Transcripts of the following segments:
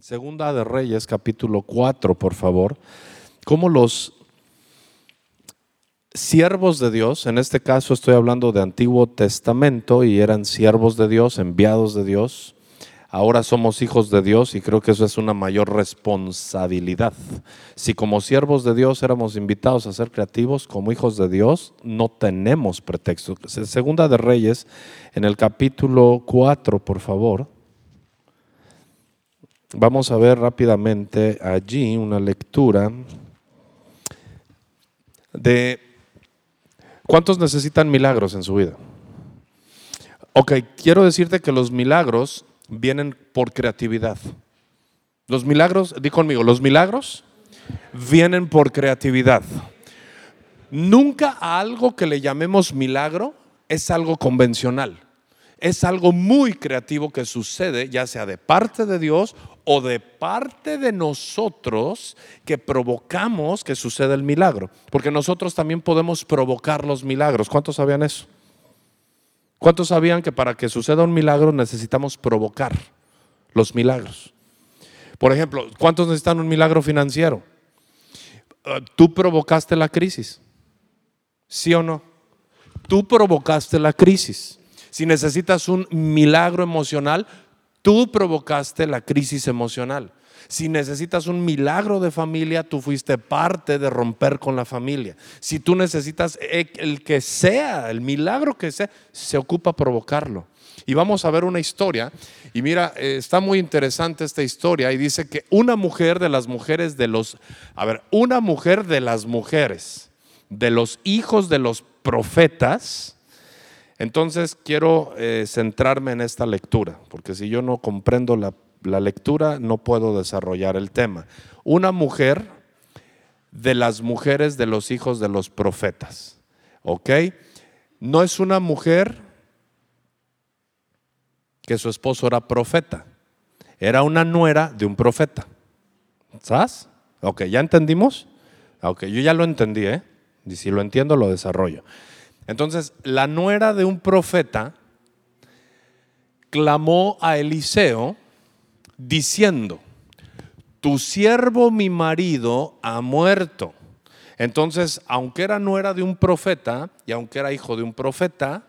Segunda de Reyes, capítulo 4, por favor, cómo los siervos de Dios, en este caso estoy hablando de Antiguo Testamento y eran siervos de Dios, enviados de Dios, ahora somos hijos de Dios y creo que eso es una mayor responsabilidad. Si como siervos de Dios éramos invitados a ser creativos, como hijos de Dios no tenemos pretexto. Segunda de Reyes, en el capítulo 4, por favor. Vamos a ver rápidamente allí una lectura de cuántos necesitan milagros en su vida. Ok, quiero decirte que los milagros vienen por creatividad. Los milagros, di conmigo, los milagros vienen por creatividad. Nunca algo que le llamemos milagro es algo convencional. Es algo muy creativo que sucede, ya sea de parte de Dios o de parte de nosotros que provocamos que suceda el milagro. Porque nosotros también podemos provocar los milagros. ¿Cuántos sabían eso? ¿Cuántos sabían que para que suceda un milagro necesitamos provocar los milagros? Por ejemplo, ¿cuántos necesitan un milagro financiero? Uh, Tú provocaste la crisis. ¿Sí o no? Tú provocaste la crisis. Si necesitas un milagro emocional, Tú provocaste la crisis emocional. Si necesitas un milagro de familia, tú fuiste parte de romper con la familia. Si tú necesitas el que sea, el milagro que sea, se ocupa provocarlo. Y vamos a ver una historia. Y mira, eh, está muy interesante esta historia. Y dice que una mujer de las mujeres de los, a ver, una mujer de las mujeres, de los hijos de los profetas, entonces quiero eh, centrarme en esta lectura, porque si yo no comprendo la, la lectura, no puedo desarrollar el tema. Una mujer de las mujeres de los hijos de los profetas, ¿ok? No es una mujer que su esposo era profeta, era una nuera de un profeta. ¿Sabes? Ok, ¿ya entendimos? Ok, yo ya lo entendí, ¿eh? Y si lo entiendo, lo desarrollo. Entonces, la nuera de un profeta clamó a Eliseo diciendo, tu siervo mi marido ha muerto. Entonces, aunque era nuera de un profeta y aunque era hijo de un profeta,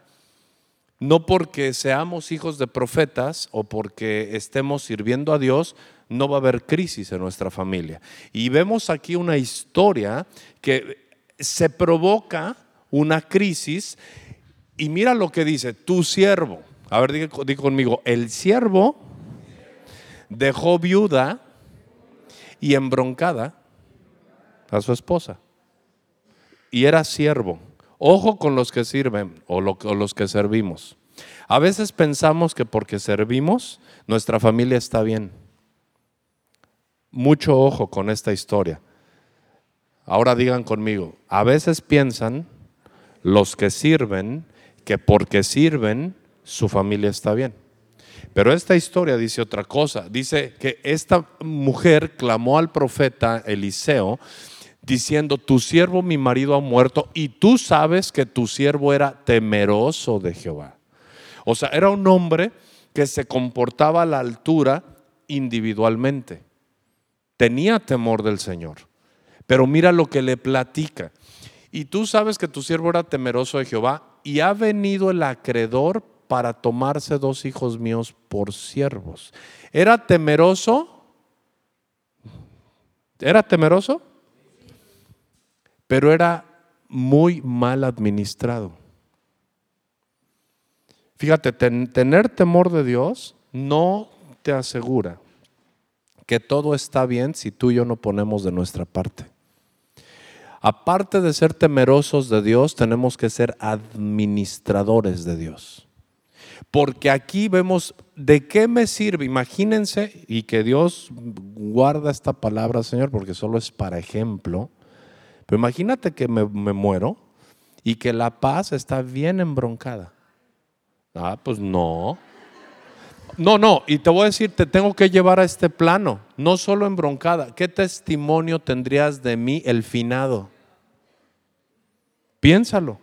no porque seamos hijos de profetas o porque estemos sirviendo a Dios, no va a haber crisis en nuestra familia. Y vemos aquí una historia que se provoca una crisis y mira lo que dice, tu siervo, a ver, diga, conmigo, el siervo dejó viuda y embroncada a su esposa. Y era siervo. Ojo con los que sirven o, los que servimos. A veces pensamos que porque servimos, nuestra familia está bien. Mucho ojo con esta historia. Ahora digan conmigo, a veces piensan los que sirven, que porque sirven, su familia está bien. Pero esta historia dice otra cosa. Dice que esta mujer clamó al profeta Eliseo diciendo, tu siervo, mi marido, ha muerto y tú sabes que tu siervo era temeroso de Jehová. O sea, era un hombre que se comportaba a la altura individualmente. Tenía temor del Señor. Pero mira lo que le platica. Y tú sabes que tu siervo era temeroso de Jehová y ha venido el acreedor para tomarse dos hijos míos por siervos. ¿Era temeroso? ¿Era temeroso? Pero era muy mal administrado. Fíjate, tener temor de Dios no te asegura que todo está bien si tú y yo no ponemos de nuestra parte. Aparte de ser temerosos de Dios, tenemos que ser administradores de Dios. Porque aquí vemos de qué me sirve. Imagínense, y que Dios guarda esta palabra, Señor, porque solo es para ejemplo. Pero imagínate que me, muero y que la paz está bien embroncada. Ah, pues no. No, no, y te voy a decir, te tengo que llevar a este plano, no solo embroncada. ¿Qué testimonio tendrías de mí el finado? Piénsalo.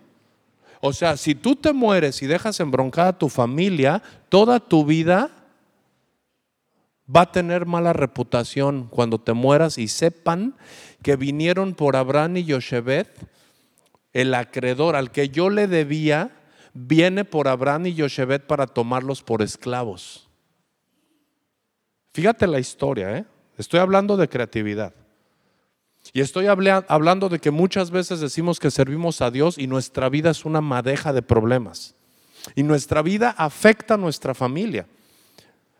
O sea, si tú te mueres y dejas embroncada a tu familia, toda tu vida va a tener mala reputación cuando te mueras y sepan que vinieron por Abraham y Yoshebet, el acreedor al que yo le debía, viene por Abraham y Yoshebet para tomarlos por esclavos. Fíjate la historia, ¿eh? estoy hablando de creatividad. Y estoy hablando de que muchas veces decimos que servimos a Dios y nuestra vida es una madeja de problemas. Y nuestra vida afecta a nuestra familia.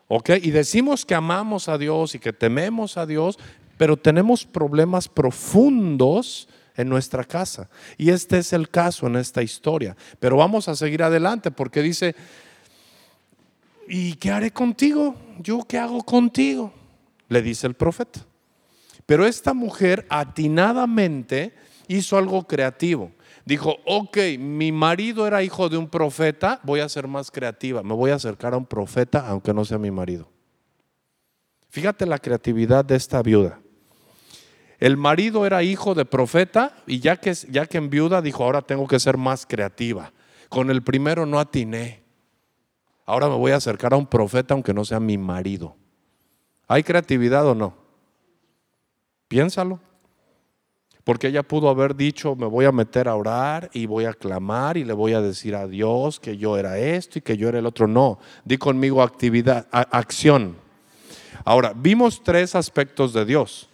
¿Ok? Y decimos que amamos a Dios y que tememos a Dios, pero tenemos problemas profundos en nuestra casa. Y este es el caso en esta historia. Pero vamos a seguir adelante porque dice, ¿y qué haré contigo? ¿Yo qué hago contigo? Le dice el profeta. Pero esta mujer atinadamente hizo algo creativo. Dijo, ok, mi marido era hijo de un profeta, voy a ser más creativa, me voy a acercar a un profeta aunque no sea mi marido. Fíjate la creatividad de esta viuda. El marido era hijo de profeta y ya que, ya que en viuda dijo, ahora tengo que ser más creativa. Con el primero no atiné. Ahora me voy a acercar a un profeta aunque no sea mi marido. ¿Hay creatividad o no? Piénsalo. Porque ella pudo haber dicho, me voy a meter a orar y voy a clamar y le voy a decir a Dios que yo era esto y que yo era el otro. No, di conmigo actividad, acción. Ahora, vimos tres aspectos de Dios.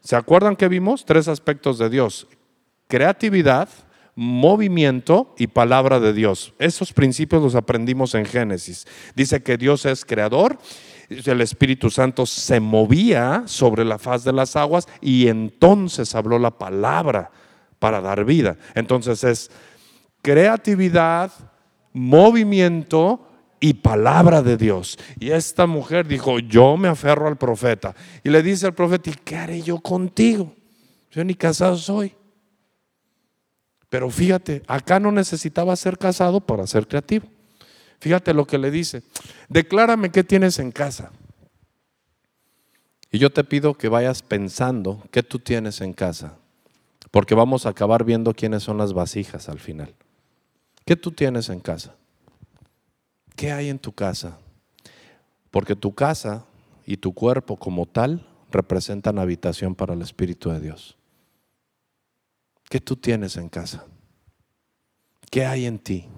¿Se acuerdan que vimos? Tres aspectos de Dios. Creatividad, movimiento y palabra de Dios. Esos principios los aprendimos en Génesis. Dice que Dios es creador el Espíritu Santo se movía sobre la faz de las aguas y entonces habló la palabra para dar vida. Entonces es creatividad, movimiento y palabra de Dios. Y esta mujer dijo, yo me aferro al profeta. Y le dice al profeta, ¿y qué haré yo contigo? Yo ni casado soy. Pero fíjate, acá no necesitaba ser casado para ser creativo. Fíjate lo que le dice. Declárame qué tienes en casa. Y yo te pido que vayas pensando qué tú tienes en casa. Porque vamos a acabar viendo quiénes son las vasijas al final. ¿Qué tú tienes en casa? ¿Qué hay en tu casa? Porque tu casa y tu cuerpo como tal representan habitación para el Espíritu de Dios. ¿Qué tú tienes en casa? ¿Qué hay en ti?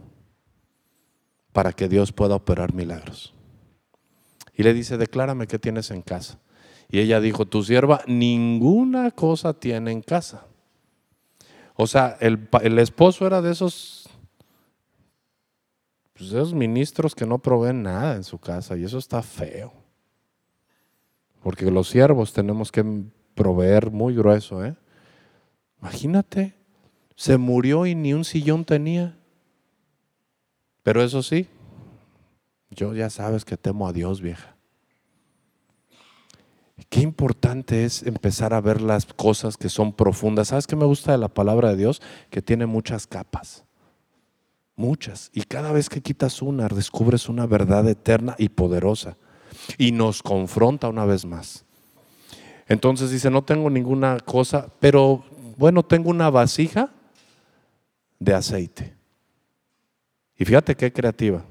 Para que Dios pueda operar milagros. Y le dice, declárame qué tienes en casa. Y ella dijo, tu sierva ninguna cosa tiene en casa. O sea, el, esposo era de esos, pues esos ministros que no proveen nada en su casa y eso está feo. Porque los siervos tenemos que proveer muy grueso. ¿eh? Imagínate, se murió y ni un sillón tenía. Pero eso sí, yo ya sabes que temo a Dios, vieja. Qué importante es empezar a ver las cosas que son profundas. ¿Sabes qué me gusta de la palabra de Dios? Que tiene muchas capas. Muchas. Y cada vez que quitas una, descubres una verdad eterna y poderosa. Y nos confronta una vez más. Entonces dice, no tengo ninguna cosa, pero bueno, tengo una vasija de aceite. Y fíjate qué creativa.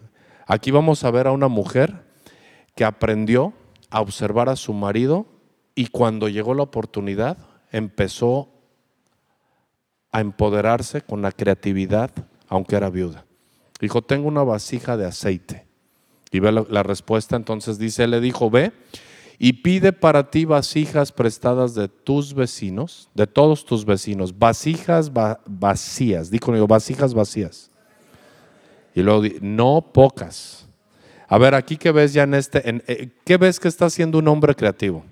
Aquí vamos a ver a una mujer que aprendió a observar a su marido y cuando llegó la oportunidad empezó a empoderarse con la creatividad, aunque era viuda. Dijo, tengo una vasija de aceite. Y ve la, respuesta, entonces dice, le dijo, ve y pide para ti vasijas prestadas de tus vecinos, de todos tus vecinos, vasijas vacías, dijo yo, vasijas vacías y luego, no pocas. A ver, aquí que ves ya en este, eh, ¿qué ves que está haciendo un hombre creativo?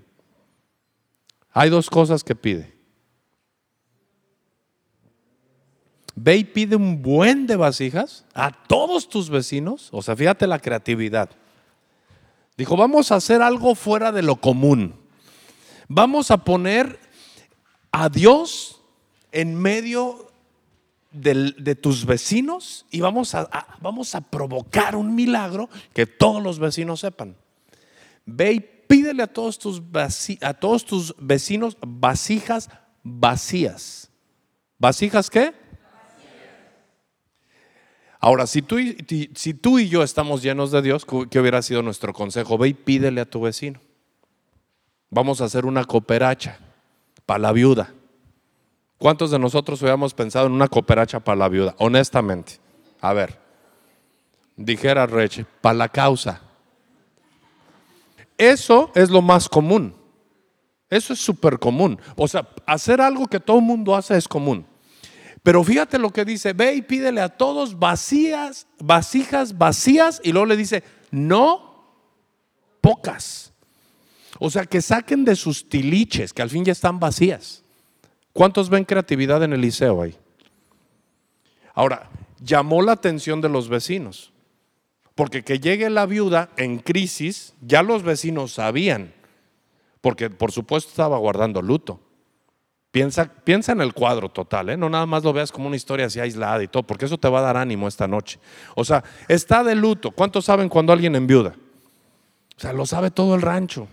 Hay dos cosas que pide. Ve y pide un buen de vasijas a todos tus vecinos. O sea, fíjate la creatividad. Dijo, vamos a hacer algo fuera de lo común. Vamos a poner a Dios en medio de, tus vecinos y vamos a, vamos a provocar un milagro que todos los vecinos sepan. Ve y pídele a todos tus, a todos tus vecinos vasijas vacías. ¿Vasijas qué? Ahora, si tú, si tú y yo estamos llenos de Dios, ¿qué hubiera sido nuestro consejo? Ve y pídele a tu vecino. Vamos a hacer una cooperacha para la viuda. ¿Cuántos de nosotros hubiéramos pensado en una cooperacha para la viuda? Honestamente. A ver, dijera Reche, para la causa. Eso es lo más común. Eso es súper común. O sea, hacer algo que todo el mundo hace es común. Pero fíjate lo que dice, ve y pídele a todos vacías, vasijas vacías, y luego le dice, no pocas. O sea, que saquen de sus tiliches, que al fin ya están vacías. ¿Cuántos ven creatividad en el liceo ahí? Ahora, llamó la atención de los vecinos, porque que llegue la viuda en crisis, ya los vecinos sabían, porque por supuesto estaba guardando luto. Piensa, piensa en el cuadro total, ¿eh? no nada más lo veas como una historia así aislada y todo, porque eso te va a dar ánimo esta noche. O sea, está de luto. ¿Cuántos saben cuando alguien enviuda? O sea, lo sabe todo el rancho.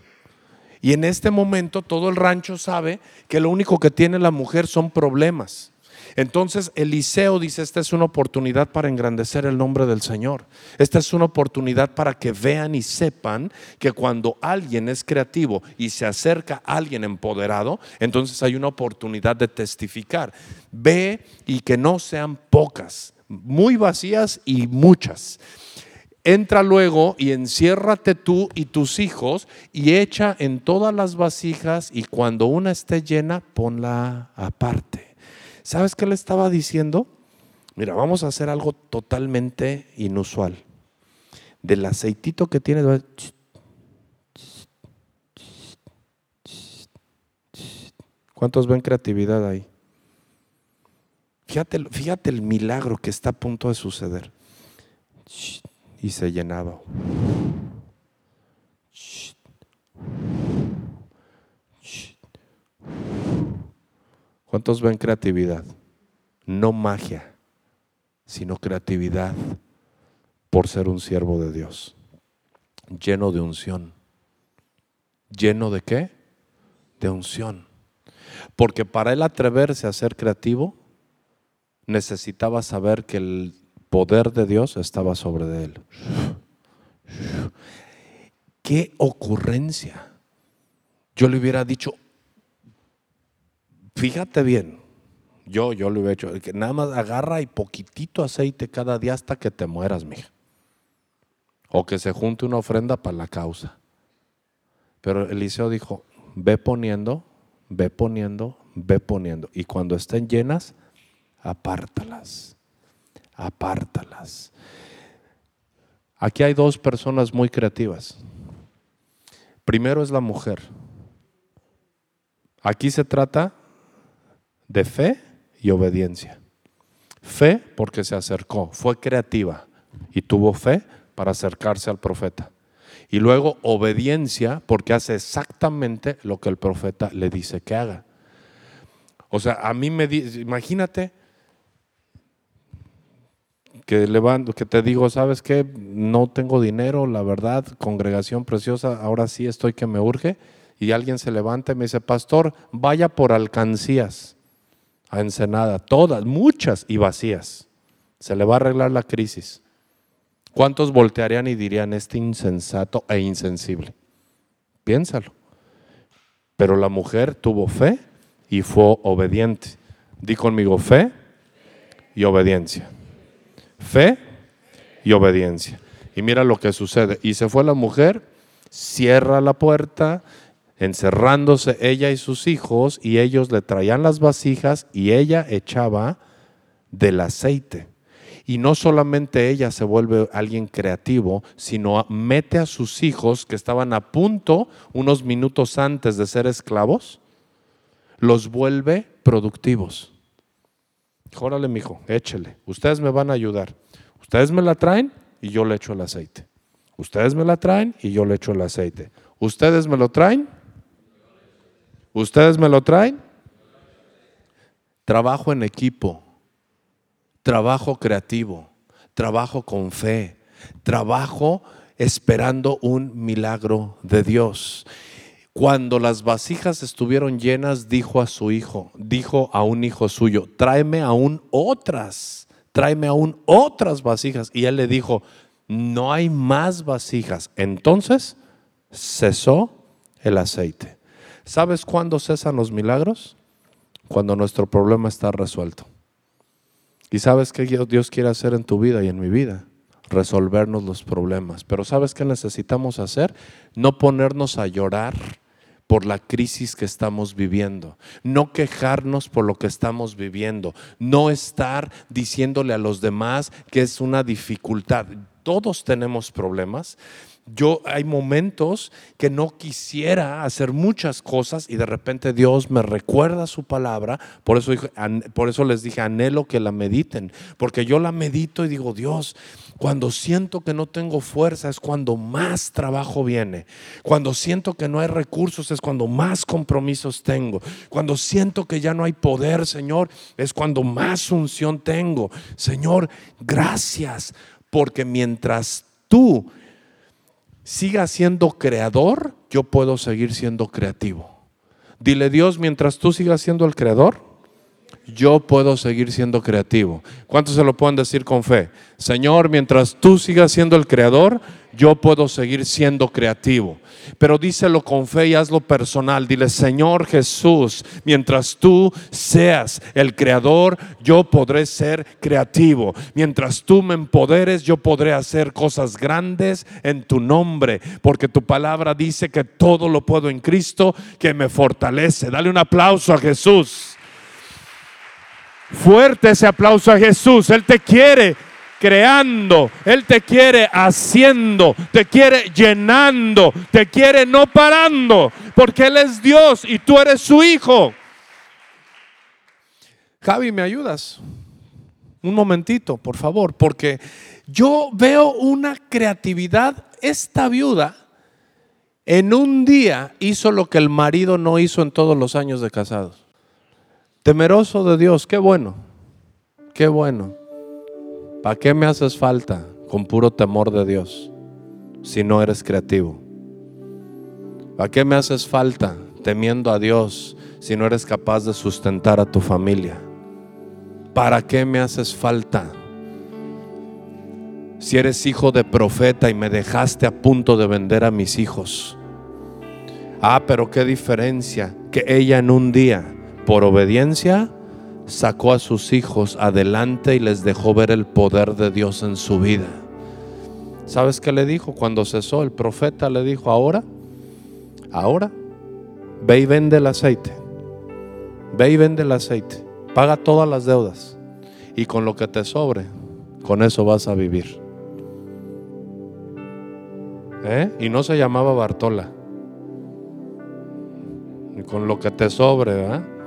Y en este momento todo el rancho sabe que lo único que tiene la mujer son problemas. Entonces Eliseo dice, esta es una oportunidad para engrandecer el nombre del Señor. Esta es una oportunidad para que vean y sepan que cuando alguien es creativo y se acerca a alguien empoderado, entonces hay una oportunidad de testificar. Ve y que no sean pocas, muy vacías y muchas entra luego y enciérrate tú y tus hijos y echa en todas las vasijas y cuando una esté llena, ponla aparte. ¿Sabes qué le estaba diciendo? Mira, vamos a hacer algo totalmente inusual. Del aceitito que tiene, ¿cuántos ven creatividad ahí? Fíjate, fíjate el milagro que está a punto de suceder. Y se llenaba. ¿Cuántos ven creatividad? No magia, sino creatividad por ser un siervo de Dios, lleno de unción. ¿Lleno de qué? De unción. Porque para él atreverse a ser creativo, necesitaba saber que el poder de Dios estaba sobre él. ¡Qué ocurrencia! Yo le hubiera dicho, Fíjate bien, yo, yo lo he hecho, que nada más agarra y poquitito aceite cada día hasta que te mueras, mija. O que se junte una ofrenda para la causa. Pero Eliseo dijo, ve poniendo, ve poniendo, ve poniendo. Y cuando estén llenas, apártalas, apártalas. Aquí hay dos personas muy creativas. Primero es la mujer. Aquí se trata de fe y obediencia. Fe porque se acercó, fue creativa y tuvo fe para acercarse al profeta. Y luego obediencia porque hace exactamente lo que el profeta le dice que haga. O sea, a mí me dice, imagínate que que te digo, ¿sabes qué? No tengo dinero, la verdad, congregación preciosa, ahora sí estoy que me urge. Y alguien se levanta y me dice, pastor, vaya por alcancías a Ensenada, todas, muchas y vacías. Se le va a arreglar la crisis. ¿Cuántos voltearían y dirían este insensato e insensible? Piénsalo. Pero la mujer tuvo fe y fue obediente. Di conmigo fe y obediencia. Fe y obediencia. Y mira lo que sucede. Y se fue la mujer, cierra la puerta, encerrándose ella y sus hijos, y ellos le traían las vasijas y ella echaba del aceite. Y no solamente ella se vuelve alguien creativo, sino mete a sus hijos que estaban a punto, unos minutos antes de ser esclavos, los vuelve productivos. Órale, mijo, échele. Ustedes me van a ayudar. Ustedes me la traen y yo le echo el aceite. Ustedes me la traen y yo le echo el aceite. Ustedes me lo traen ¿Ustedes me lo traen? Trabajo en equipo, trabajo creativo, trabajo con fe, trabajo esperando un milagro de Dios. Cuando las vasijas estuvieron llenas, dijo a su hijo, dijo a un hijo suyo, tráeme aún otras, tráeme aún otras vasijas. Y él le dijo, no hay más vasijas. Entonces cesó el aceite. ¿Sabes cuándo cesan los milagros? Cuando nuestro problema está resuelto. ¿Y sabes qué Dios quiere hacer en tu vida y en mi vida? Resolvernos los problemas. Pero ¿sabes qué necesitamos hacer? No ponernos a llorar por la crisis que estamos viviendo, no quejarnos por lo que estamos viviendo, no estar diciéndole a los demás que es una dificultad. Todos tenemos problemas, yo hay momentos que no quisiera hacer muchas cosas y de repente Dios me recuerda su palabra, por eso, por eso les dije, anhelo que la mediten, porque yo la medito y digo, Dios, cuando siento que no tengo fuerza es cuando más trabajo viene. Cuando siento que no hay recursos es cuando más compromisos tengo. Cuando siento que ya no hay poder, Señor, es cuando más unción tengo. Señor, gracias, porque mientras tú siga siendo creador, yo puedo seguir siendo creativo. Dile Dios, mientras tú sigas siendo el creador, yo puedo seguir siendo creativo. ¿Cuántos se lo pueden decir con fe? Señor, mientras tú sigas siendo el creador, yo puedo seguir siendo creativo. Pero díselo con fe y hazlo personal. Dile, Señor Jesús, mientras tú seas el creador, yo podré ser creativo. Mientras tú me empoderes, yo podré hacer cosas grandes en tu nombre. Porque tu palabra dice que todo lo puedo en Cristo que me fortalece. Dale un aplauso a Jesús. Fuerte ese aplauso a Jesús. Él te quiere creando, Él te quiere haciendo, te quiere llenando, te quiere no parando, porque Él es Dios y tú eres su hijo. Javi, ¿me ayudas? Un momentito, por favor, porque yo veo una creatividad. Esta viuda en un día hizo lo que el marido no hizo en todos los años de casados. Temeroso de Dios, qué bueno, qué bueno. ¿Para qué me haces falta con puro temor de Dios si no eres creativo? ¿Para qué me haces falta temiendo a Dios si no eres capaz de sustentar a tu familia? ¿Para qué me haces falta? Si eres hijo de profeta y me dejaste a punto de vender a mis hijos. Ah, pero qué diferencia que ella en un día por obediencia, sacó a sus hijos adelante y les dejó ver el poder de Dios en su vida. ¿Sabes qué le dijo cuando cesó? El profeta le dijo, ahora, ahora, ve y vende el aceite. Ve y vende el aceite. Paga todas las deudas. Y con lo que te sobre, con eso vas a vivir. ¿Eh? Y no se llamaba Bartola. Con lo que te sobre, ¿verdad?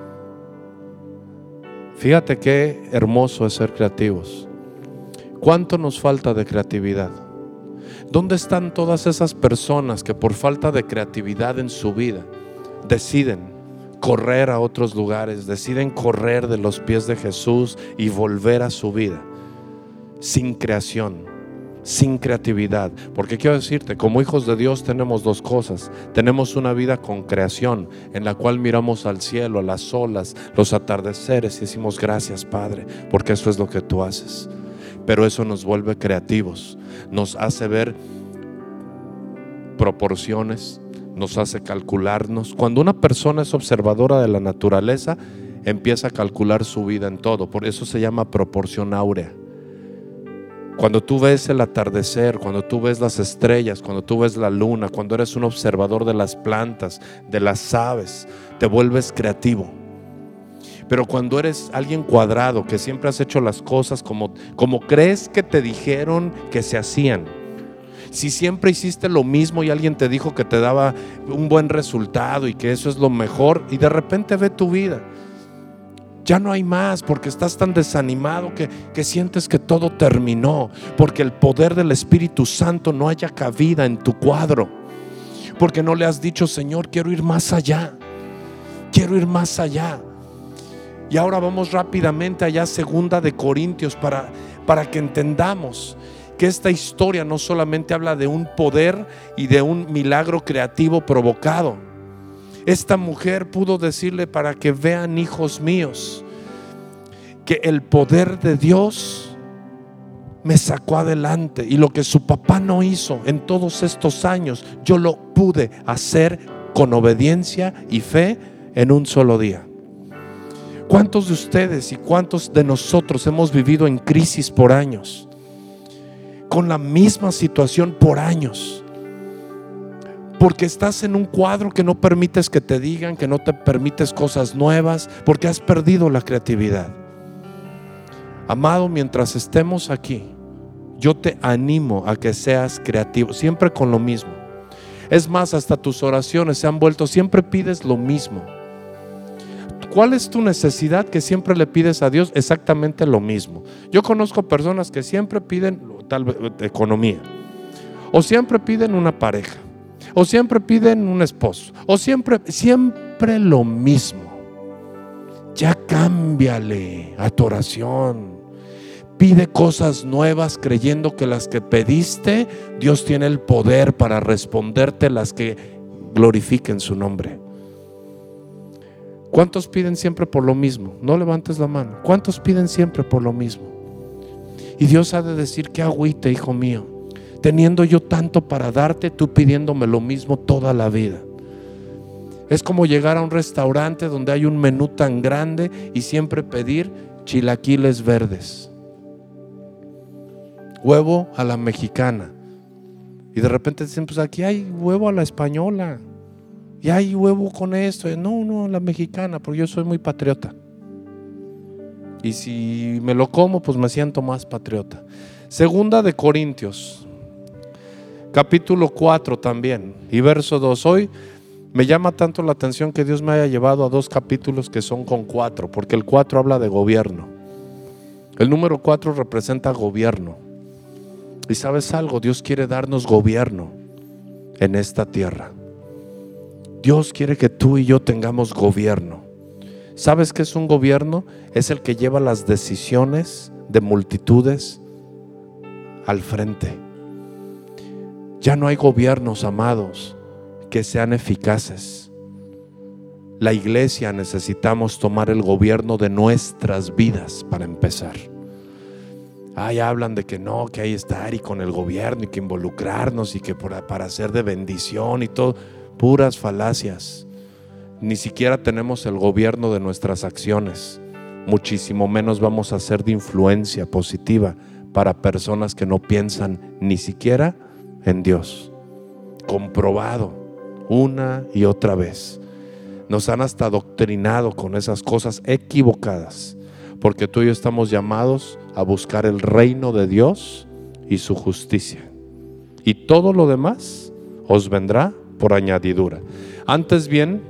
Fíjate qué hermoso es ser creativos. ¿Cuánto nos falta de creatividad? ¿Dónde están todas esas personas que por falta de creatividad en su vida deciden correr a otros lugares, deciden correr de los pies de Jesús y volver a su vida sin creación? Sin creatividad. Porque quiero decirte, como hijos de Dios tenemos dos cosas. Tenemos una vida con creación, en la cual miramos al cielo, las olas, los atardeceres y decimos gracias Padre, porque eso es lo que tú haces. Pero eso nos vuelve creativos, nos hace ver proporciones, nos hace calcularnos. Cuando una persona es observadora de la naturaleza, empieza a calcular su vida en todo. Por eso se llama proporción áurea. Cuando tú ves el atardecer, cuando tú ves las estrellas, cuando tú ves la luna, cuando eres un observador de las plantas, de las aves, te vuelves creativo. Pero cuando eres alguien cuadrado, que siempre has hecho las cosas como, como crees que te dijeron que se hacían, si siempre hiciste lo mismo y alguien te dijo que te daba un buen resultado y que eso es lo mejor, y de repente ve tu vida ya no hay más porque estás tan desanimado que, que, sientes que todo terminó, porque el poder del Espíritu Santo no haya cabida en tu cuadro, porque no le has dicho, Señor, quiero ir más allá, quiero ir más allá. Y ahora vamos rápidamente allá, segunda de Corintios, para, para que entendamos que esta historia no solamente habla de un poder y de un milagro creativo provocado, esta mujer pudo decirle para que vean hijos míos que el poder de Dios me sacó adelante y lo que su papá no hizo en todos estos años, yo lo pude hacer con obediencia y fe en un solo día. ¿Cuántos de ustedes y cuántos de nosotros hemos vivido en crisis por años? Con la misma situación por años. Porque estás en un cuadro que no permites que te digan, que no te permites cosas nuevas, porque has perdido la creatividad. Amado, mientras estemos aquí, yo te animo a que seas creativo, siempre con lo mismo. Es más, hasta tus oraciones se han vuelto, siempre pides lo mismo. ¿Cuál es tu necesidad que siempre le pides a Dios? Exactamente lo mismo. Yo conozco personas que siempre piden tal economía, o siempre piden una pareja, o siempre piden un esposo, o siempre, siempre lo mismo. Ya cámbiale a tu oración. Pide cosas nuevas creyendo que las que pediste, Dios tiene el poder para responderte las que glorifiquen su nombre. ¿Cuántos piden siempre por lo mismo? No levantes la mano. ¿Cuántos piden siempre por lo mismo? Y Dios ha de decir que agüite, hijo mío, teniendo yo tanto para darte, tú pidiéndome lo mismo toda la vida. Es como llegar a un restaurante donde hay un menú tan grande y siempre pedir chilaquiles verdes, huevo a la mexicana. Y de repente dicen, pues aquí hay huevo a la española. Y hay huevo con esto. No, no, la mexicana, porque yo soy muy patriota. Y si me lo como, pues me siento más patriota. Segunda de Corintios, capítulo 4 también, y verso 2. Hoy me llama tanto la atención que Dios me haya llevado a dos capítulos que son con cuatro, porque el 4 habla de gobierno. El número 4 representa gobierno. Y sabes algo, Dios quiere darnos gobierno en esta tierra. Dios quiere que tú y yo tengamos gobierno. ¿Sabes qué es un gobierno? Es el que lleva las decisiones de multitudes al frente. Ya no hay gobiernos, amados, que sean eficaces. La iglesia necesitamos tomar el gobierno de nuestras vidas para empezar. Ay, hablan de que no, que hay estar y con el gobierno y que involucrarnos y que para, para ser de bendición y todo puras falacias. Ni siquiera tenemos el gobierno de nuestras acciones. Muchísimo menos vamos a ser de influencia positiva para personas que no piensan ni siquiera en Dios. Comprobado una y otra vez. Nos han hasta doctrinado con esas cosas equivocadas, porque tú y yo estamos llamados a buscar el reino de Dios y su justicia. Y todo lo demás os vendrá por añadidura. Antes bien,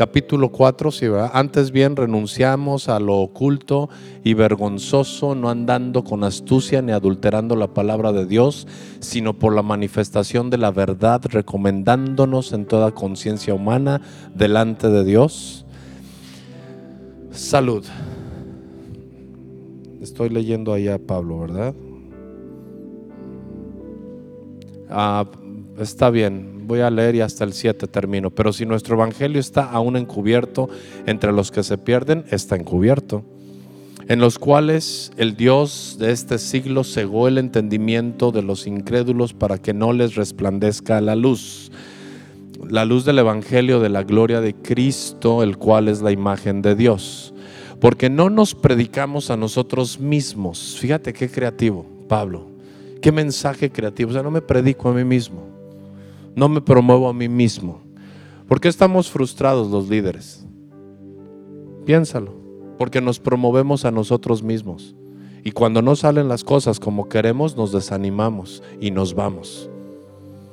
capítulo 4, si antes bien renunciamos a lo oculto y vergonzoso, no andando con astucia ni adulterando la palabra de Dios, sino por la manifestación de la verdad, recomendándonos en toda conciencia humana delante de Dios. Salud. Estoy leyendo ahí a Pablo, ¿verdad? Ah, está bien, voy a leer y hasta el 7 termino. Pero si nuestro evangelio está aún encubierto entre los que se pierden, está encubierto. En los cuales el Dios de este siglo cegó el entendimiento de los incrédulos para que no les resplandezca la luz. La luz del evangelio de la gloria de Cristo, el cual es la imagen de Dios. Porque no nos predicamos a nosotros mismos. Fíjate qué creativo, Pablo. Qué mensaje creativo. O sea, no me predico a mí mismo no me promuevo a mí mismo. ¿Por qué estamos frustrados los líderes? Piénsalo, porque nos promovemos a nosotros mismos. Y cuando no salen las cosas como queremos, nos desanimamos y nos vamos.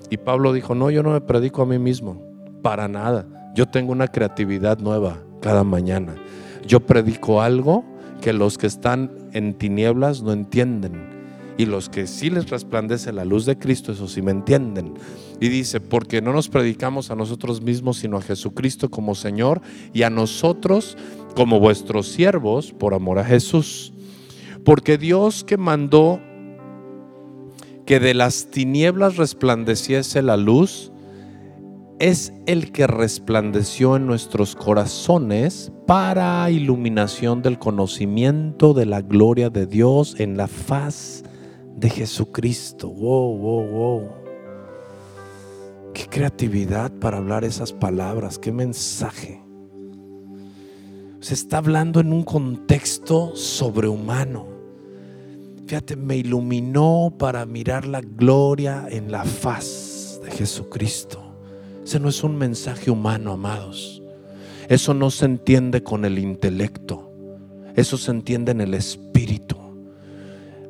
Y Pablo dijo, no, yo no me predico a mí mismo, para nada. Yo tengo una creatividad nueva cada mañana. Yo predico algo que los que están en tinieblas no entienden. Y los que sí les resplandece la luz de Cristo, eso sí me entienden. Y dice, porque no nos predicamos a nosotros mismos, sino a Jesucristo como Señor y a nosotros como vuestros siervos por amor a Jesús. Porque Dios que mandó que de las tinieblas resplandeciese la luz, es el que resplandeció en nuestros corazones para iluminación del conocimiento de la gloria de Dios en la faz de Jesucristo. Wow, wow, wow. Qué creatividad para hablar esas palabras, qué mensaje. Se está hablando en un contexto sobrehumano. Fíjate, me iluminó para mirar la gloria en la faz de Jesucristo. Ese no es un mensaje humano, amados. Eso no se entiende con el intelecto. Eso se entiende en el espíritu.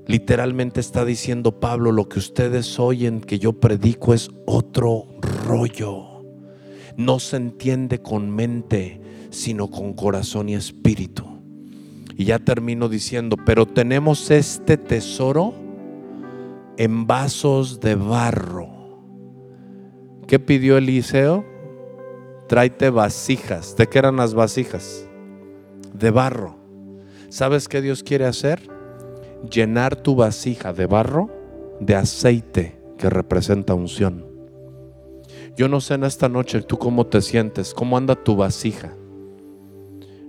Literalmente está diciendo Pablo, lo que ustedes oyen que yo predico es otro rollo. No se entiende con mente, sino con corazón y espíritu. Y ya termino diciendo, pero tenemos este tesoro en vasos de barro. ¿Qué pidió Eliseo? Tráete vasijas. ¿De qué eran las vasijas? De barro. ¿Sabes qué Dios quiere hacer? Llenar tu vasija de barro de aceite que representa unción. Yo no sé en esta noche tú cómo te sientes, cómo anda tu vasija,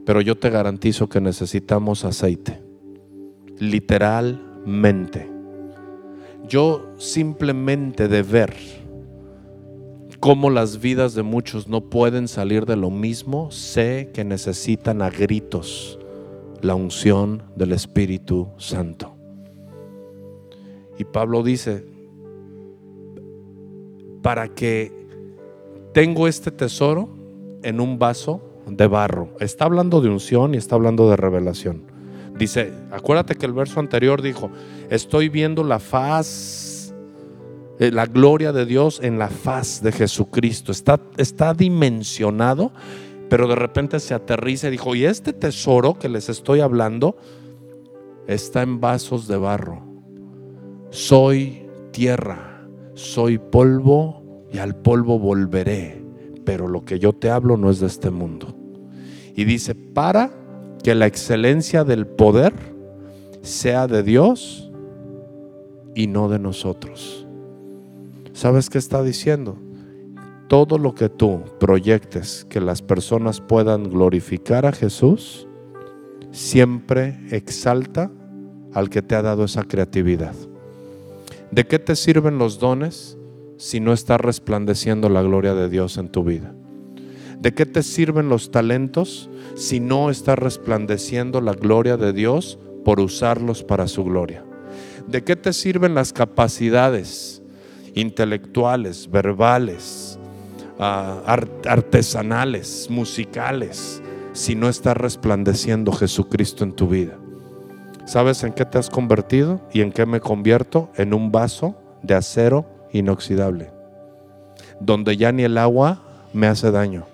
pero yo te garantizo que necesitamos aceite, literalmente. Yo simplemente de ver cómo las vidas de muchos no pueden salir de lo mismo, sé que necesitan a gritos la unción del Espíritu Santo. Y Pablo dice, para que tengo este tesoro en un vaso de barro. Está hablando de unción y está hablando de revelación. Dice, acuérdate que el verso anterior dijo, estoy viendo la faz, eh, la gloria de Dios en la faz de Jesucristo. Está, está dimensionado pero de repente se aterriza y dijo, y este tesoro que les estoy hablando está en vasos de barro. Soy tierra, soy polvo y al polvo volveré, pero lo que yo te hablo no es de este mundo. Y dice, para que la excelencia del poder sea de Dios y no de nosotros. ¿Sabes qué está diciendo? Todo lo que tú proyectes que las personas puedan glorificar a Jesús, siempre exalta al que te ha dado esa creatividad. ¿De qué te sirven los dones si no está resplandeciendo la gloria de Dios en tu vida? ¿De qué te sirven los talentos si no está resplandeciendo la gloria de Dios por usarlos para su gloria? ¿De qué te sirven las capacidades intelectuales, verbales, artesanales, musicales, si no está resplandeciendo Jesucristo en tu vida. ¿Sabes en qué te has convertido y en qué me convierto? En un vaso de acero inoxidable, donde ya ni el agua me hace daño.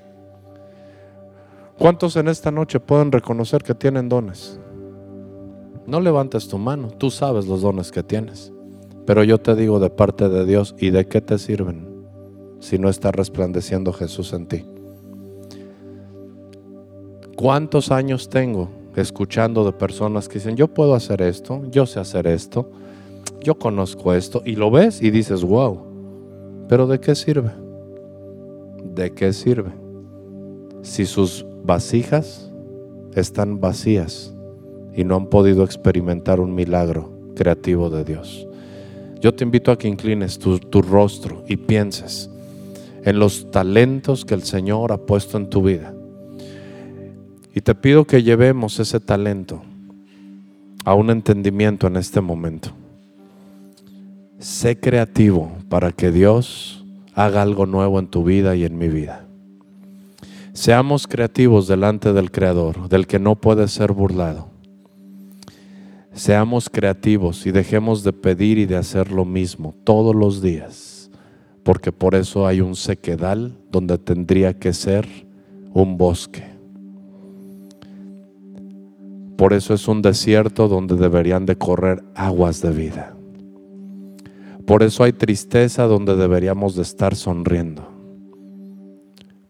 ¿Cuántos en esta noche pueden reconocer que tienen dones? No levantes tu mano, tú sabes los dones que tienes, pero yo te digo de parte de Dios, ¿y de qué te sirven? Si no está resplandeciendo Jesús en ti? ¿Cuántos años tengo escuchando de personas que dicen, yo puedo hacer esto, yo sé hacer esto, yo conozco esto, y lo ves y dices, wow, pero ¿de qué sirve? ¿De qué sirve? Si sus vasijas están vacías y no han podido experimentar un milagro creativo de Dios. Yo te invito a que inclines tu, tu rostro y pienses, en los talentos que el Señor ha puesto en tu vida. Y te pido que llevemos ese talento a un entendimiento en este momento. Sé creativo para que Dios haga algo nuevo en tu vida y en mi vida. Seamos creativos delante del Creador, del que no puede ser burlado. Seamos creativos y dejemos de pedir y de hacer lo mismo todos los días porque por eso hay un sequedal donde tendría que ser un bosque. Por eso es un desierto donde deberían de correr aguas de vida. Por eso hay tristeza donde deberíamos de estar sonriendo.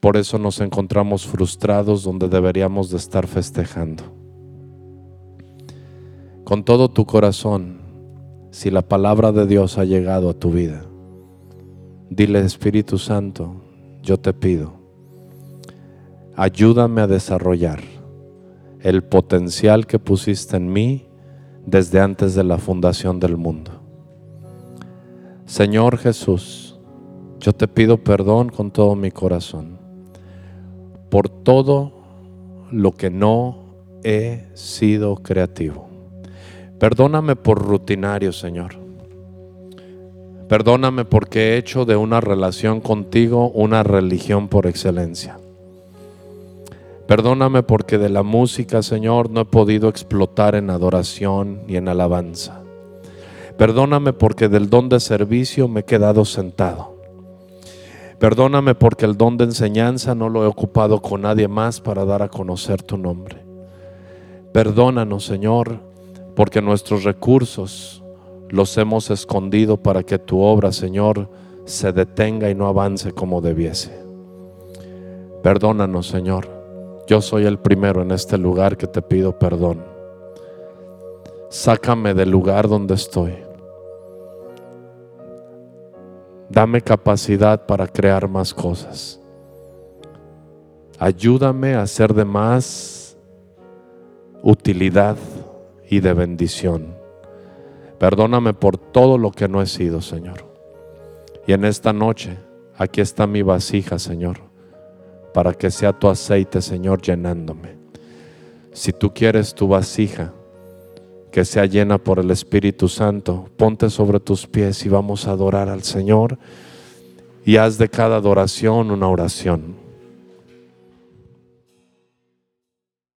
Por eso nos encontramos frustrados donde deberíamos de estar festejando. Con todo tu corazón, si la palabra de Dios ha llegado a tu vida, Dile, Espíritu Santo, yo te pido, ayúdame a desarrollar el potencial que pusiste en mí desde antes de la fundación del mundo. Señor Jesús, Yo te pido perdón con todo mi corazón por todo lo que no he sido creativo. Perdóname por rutinario, Señor. Perdóname porque he hecho de una relación contigo una religión por excelencia. Perdóname porque de la música, Señor, no he podido explotar en adoración y en alabanza. Perdóname porque del don de servicio me he quedado sentado. Perdóname porque el don de enseñanza no lo he ocupado con nadie más para dar a conocer tu nombre. Perdónanos, Señor, porque nuestros recursos los hemos escondido para que tu obra, Señor, se detenga y no avance como debiese. Perdónanos, Señor. Yo soy el primero en este lugar que te pido perdón. Sácame del lugar donde estoy. Dame capacidad para crear más cosas. Ayúdame a ser de más utilidad y de bendición. Perdóname por todo lo que no he sido, Señor. Y en esta noche, aquí está mi vasija, Señor, para que sea tu aceite, Señor, llenándome. Si tú quieres tu vasija que sea llena por el Espíritu Santo, ponte sobre tus pies y vamos a adorar al Señor y haz de cada adoración una oración.